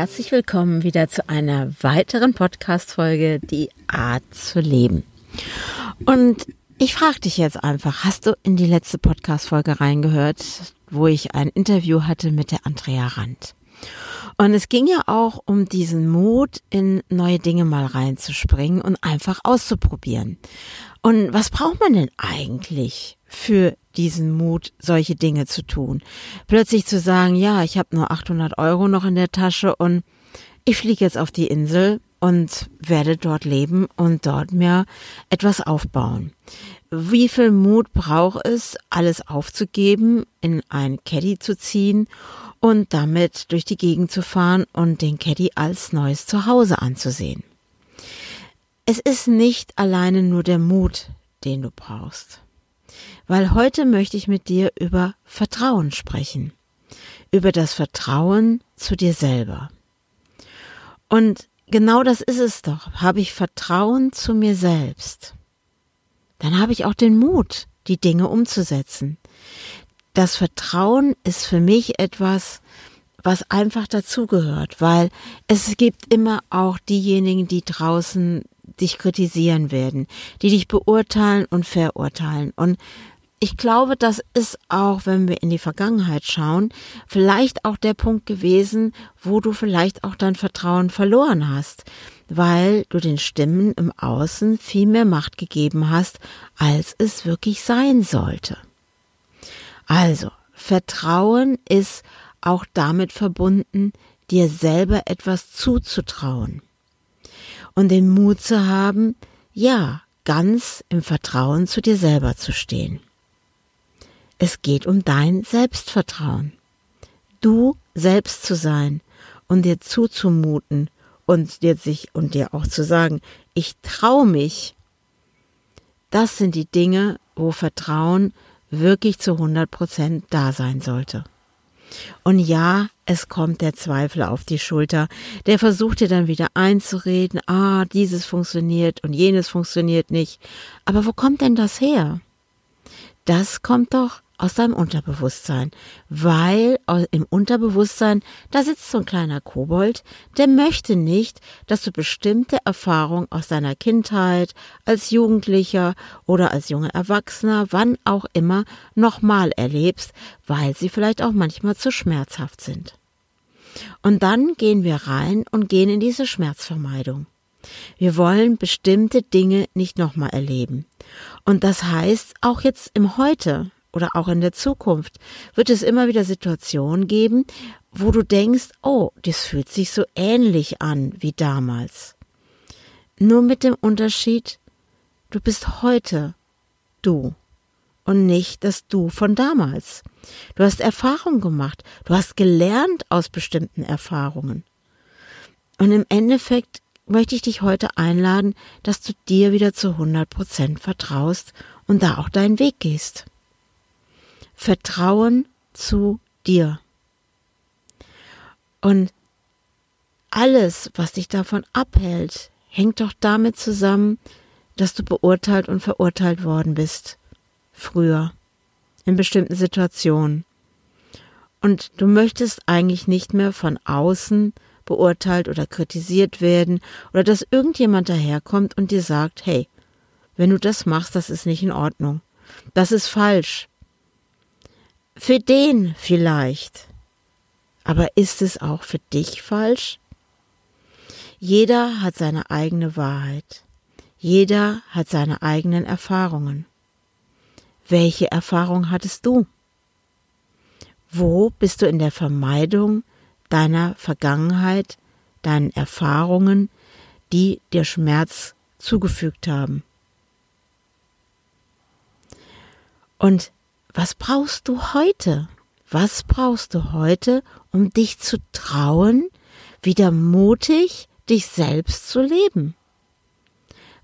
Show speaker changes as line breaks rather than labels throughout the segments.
Herzlich willkommen wieder zu einer weiteren Podcast-Folge, die Art zu leben. Und ich frage dich jetzt einfach, hast du in die letzte Podcast-Folge reingehört, wo ich ein Interview hatte mit der Andrea Rand? Und es ging ja auch um diesen Mut, in neue Dinge mal reinzuspringen und einfach auszuprobieren. Und was braucht man denn eigentlich für diesen Mut, solche Dinge zu tun? Plötzlich zu sagen, ja, ich habe nur 800 Euro noch in der Tasche und ich fliege jetzt auf die Insel und werde dort leben und dort mir etwas aufbauen. Wie viel Mut braucht es, alles aufzugeben, in ein Caddy zu ziehen und damit durch die Gegend zu fahren und den Caddy als neues Zuhause anzusehen? Es ist nicht alleine nur der Mut, den du brauchst. Weil heute möchte ich mit dir über Vertrauen sprechen. Über das Vertrauen zu dir selber. Und genau das ist es doch. Habe ich Vertrauen zu mir selbst, dann habe ich auch den Mut, die Dinge umzusetzen. Das Vertrauen ist für mich etwas, was einfach dazugehört, weil es gibt immer auch diejenigen, die draußen dich kritisieren werden, die dich beurteilen und verurteilen. Und ich glaube, das ist auch, wenn wir in die Vergangenheit schauen, vielleicht auch der Punkt gewesen, wo du vielleicht auch dein Vertrauen verloren hast, weil du den Stimmen im Außen viel mehr Macht gegeben hast, als es wirklich sein sollte. Also, Vertrauen ist auch damit verbunden, dir selber etwas zuzutrauen und den Mut zu haben, ja, ganz im Vertrauen zu dir selber zu stehen. Es geht um dein Selbstvertrauen. Du selbst zu sein und dir zuzumuten und dir sich und dir auch zu sagen, ich traue mich. Das sind die Dinge, wo Vertrauen wirklich zu 100 Prozent da sein sollte. Und ja, es kommt der Zweifel auf die Schulter, der versucht dir dann wieder einzureden, ah, dieses funktioniert und jenes funktioniert nicht. Aber wo kommt denn das her? Das kommt doch aus deinem Unterbewusstsein, weil im Unterbewusstsein, da sitzt so ein kleiner Kobold, der möchte nicht, dass du bestimmte Erfahrungen aus deiner Kindheit, als Jugendlicher oder als junger Erwachsener, wann auch immer, nochmal erlebst, weil sie vielleicht auch manchmal zu schmerzhaft sind. Und dann gehen wir rein und gehen in diese Schmerzvermeidung. Wir wollen bestimmte Dinge nicht nochmal erleben. Und das heißt, auch jetzt im Heute, oder auch in der Zukunft wird es immer wieder Situationen geben, wo du denkst, oh, das fühlt sich so ähnlich an wie damals. Nur mit dem Unterschied, du bist heute du und nicht das Du von damals. Du hast Erfahrung gemacht, du hast gelernt aus bestimmten Erfahrungen. Und im Endeffekt möchte ich dich heute einladen, dass du dir wieder zu 100 Prozent vertraust und da auch deinen Weg gehst. Vertrauen zu dir. Und alles, was dich davon abhält, hängt doch damit zusammen, dass du beurteilt und verurteilt worden bist. Früher. In bestimmten Situationen. Und du möchtest eigentlich nicht mehr von außen beurteilt oder kritisiert werden oder dass irgendjemand daherkommt und dir sagt, hey, wenn du das machst, das ist nicht in Ordnung. Das ist falsch. Für den vielleicht. Aber ist es auch für dich falsch? Jeder hat seine eigene Wahrheit. Jeder hat seine eigenen Erfahrungen. Welche Erfahrung hattest du? Wo bist du in der Vermeidung deiner Vergangenheit, deinen Erfahrungen, die dir Schmerz zugefügt haben? Und was brauchst du heute? Was brauchst du heute, um dich zu trauen, wieder mutig, dich selbst zu leben.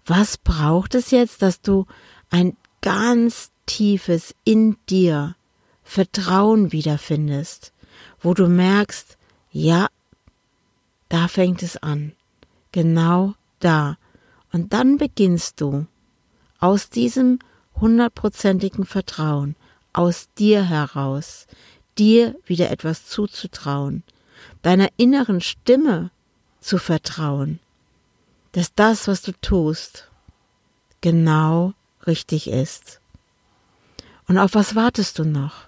Was braucht es jetzt, dass du ein ganz tiefes in dir Vertrauen wiederfindest, wo du merkst, ja, da fängt es an, genau da. Und dann beginnst du aus diesem hundertprozentigen Vertrauen, aus dir heraus, dir wieder etwas zuzutrauen, deiner inneren Stimme zu vertrauen, dass das, was du tust, genau richtig ist. Und auf was wartest du noch?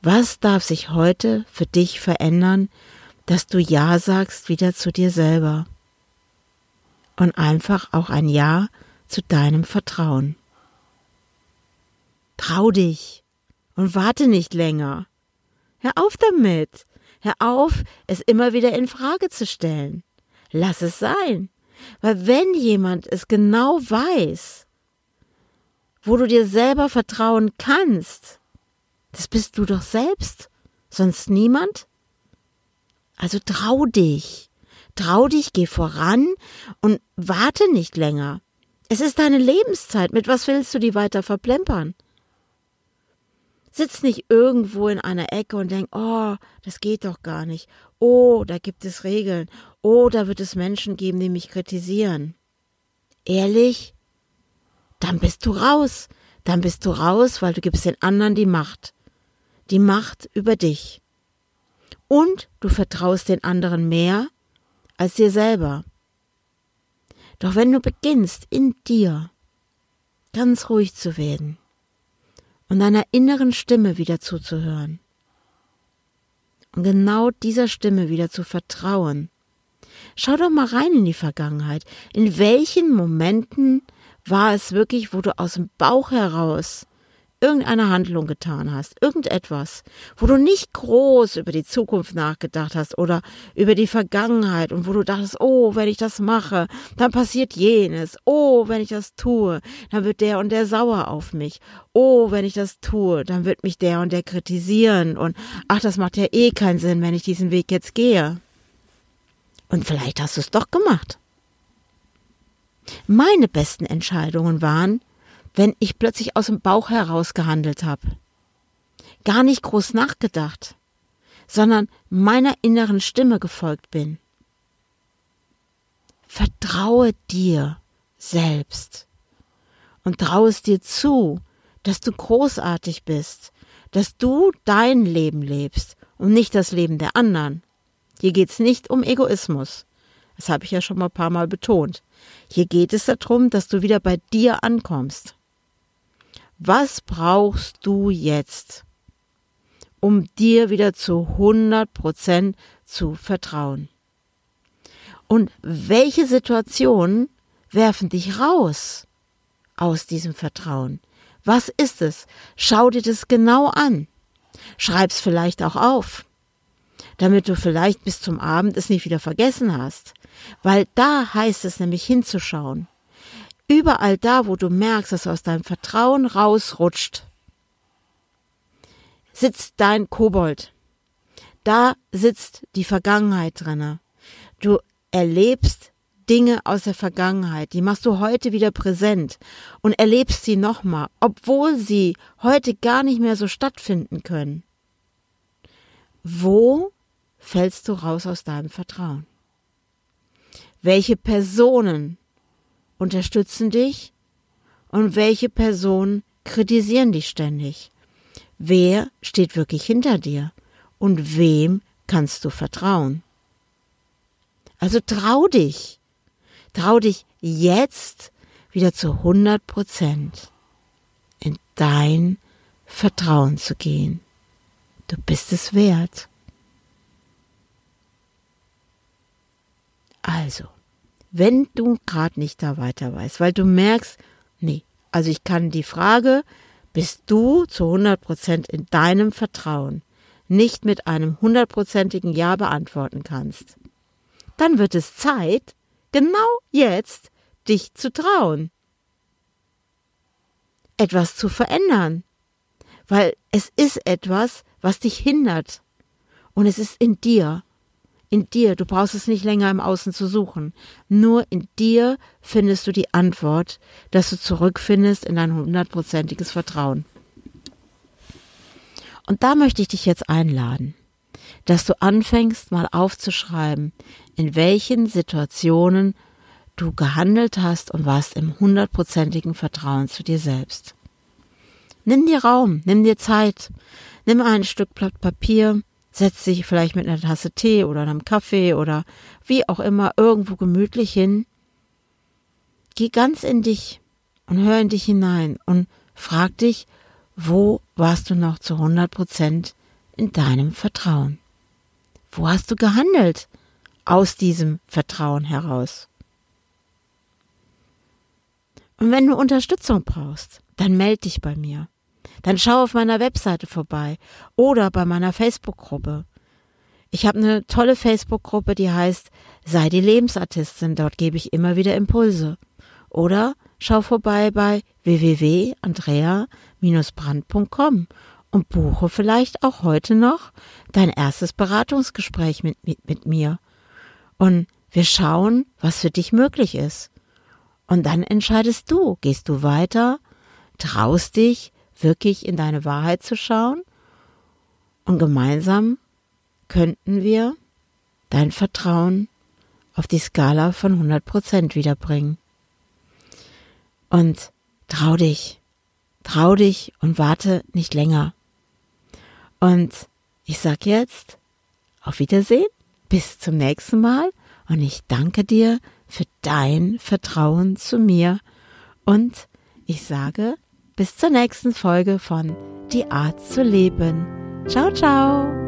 Was darf sich heute für dich verändern, dass du Ja sagst wieder zu dir selber? Und einfach auch ein Ja zu deinem Vertrauen. Trau dich und warte nicht länger. Hör auf damit. Hör auf, es immer wieder in Frage zu stellen. Lass es sein. Weil wenn jemand es genau weiß, wo du dir selber vertrauen kannst, das bist du doch selbst, sonst niemand. Also trau dich, trau dich, geh voran und warte nicht länger. Es ist deine Lebenszeit, mit was willst du die weiter verplempern? Sitz nicht irgendwo in einer Ecke und denk, oh, das geht doch gar nicht. Oh, da gibt es Regeln. Oh, da wird es Menschen geben, die mich kritisieren. Ehrlich? Dann bist du raus. Dann bist du raus, weil du gibst den anderen die Macht die Macht über dich. Und du vertraust den anderen mehr als dir selber. Doch wenn du beginnst, in dir ganz ruhig zu werden und deiner inneren Stimme wieder zuzuhören und genau dieser Stimme wieder zu vertrauen, schau doch mal rein in die Vergangenheit. In welchen Momenten war es wirklich, wo du aus dem Bauch heraus irgendeine Handlung getan hast, irgendetwas, wo du nicht groß über die Zukunft nachgedacht hast oder über die Vergangenheit und wo du dachtest, oh, wenn ich das mache, dann passiert jenes, oh, wenn ich das tue, dann wird der und der sauer auf mich, oh, wenn ich das tue, dann wird mich der und der kritisieren und ach, das macht ja eh keinen Sinn, wenn ich diesen Weg jetzt gehe. Und vielleicht hast du es doch gemacht. Meine besten Entscheidungen waren, wenn ich plötzlich aus dem Bauch heraus gehandelt habe. Gar nicht groß nachgedacht, sondern meiner inneren Stimme gefolgt bin. Vertraue dir selbst und traue es dir zu, dass du großartig bist, dass du dein Leben lebst und nicht das Leben der anderen. Hier geht's nicht um Egoismus. Das habe ich ja schon mal ein paar Mal betont. Hier geht es darum, dass du wieder bei dir ankommst. Was brauchst du jetzt, um dir wieder zu 100 Prozent zu vertrauen? Und welche Situationen werfen dich raus aus diesem Vertrauen? Was ist es? Schau dir das genau an. Schreib's vielleicht auch auf, damit du vielleicht bis zum Abend es nicht wieder vergessen hast. Weil da heißt es nämlich hinzuschauen. Überall da, wo du merkst, dass du aus deinem Vertrauen rausrutscht, sitzt dein Kobold. Da sitzt die Vergangenheit drinne. Du erlebst Dinge aus der Vergangenheit, die machst du heute wieder präsent und erlebst sie nochmal, obwohl sie heute gar nicht mehr so stattfinden können. Wo fällst du raus aus deinem Vertrauen? Welche Personen unterstützen dich und welche Personen kritisieren dich ständig? Wer steht wirklich hinter dir und wem kannst du vertrauen? Also trau dich, trau dich jetzt wieder zu 100 Prozent in dein Vertrauen zu gehen. Du bist es wert. Also, wenn du gerade nicht da weiter weißt, weil du merkst, nee, also ich kann die Frage, bist du zu 100 Prozent in deinem Vertrauen nicht mit einem hundertprozentigen Ja beantworten kannst, dann wird es Zeit, genau jetzt dich zu trauen, etwas zu verändern, weil es ist etwas, was dich hindert. Und es ist in dir in dir. Du brauchst es nicht länger im Außen zu suchen. Nur in dir findest du die Antwort, dass du zurückfindest in dein hundertprozentiges Vertrauen. Und da möchte ich dich jetzt einladen, dass du anfängst mal aufzuschreiben, in welchen Situationen du gehandelt hast und warst im hundertprozentigen Vertrauen zu dir selbst. Nimm dir Raum, nimm dir Zeit, nimm ein Stück Blatt Papier, setz dich vielleicht mit einer Tasse Tee oder einem Kaffee oder wie auch immer irgendwo gemütlich hin. Geh ganz in dich und hör in dich hinein und frag dich, wo warst du noch zu 100 Prozent in deinem Vertrauen? Wo hast du gehandelt aus diesem Vertrauen heraus? Und wenn du Unterstützung brauchst, dann melde dich bei mir. Dann schau auf meiner Webseite vorbei oder bei meiner Facebook-Gruppe. Ich habe eine tolle Facebook-Gruppe, die heißt Sei die Lebensartistin. Dort gebe ich immer wieder Impulse. Oder schau vorbei bei www.andrea-brand.com und buche vielleicht auch heute noch dein erstes Beratungsgespräch mit, mit, mit mir. Und wir schauen, was für dich möglich ist. Und dann entscheidest du, gehst du weiter, traust dich, wirklich in deine Wahrheit zu schauen und gemeinsam könnten wir dein Vertrauen auf die Skala von 100 Prozent wiederbringen. Und trau dich, trau dich und warte nicht länger. Und ich sag jetzt auf Wiedersehen, bis zum nächsten Mal und ich danke dir für dein Vertrauen zu mir und ich sage bis zur nächsten Folge von Die Art zu leben. Ciao, ciao.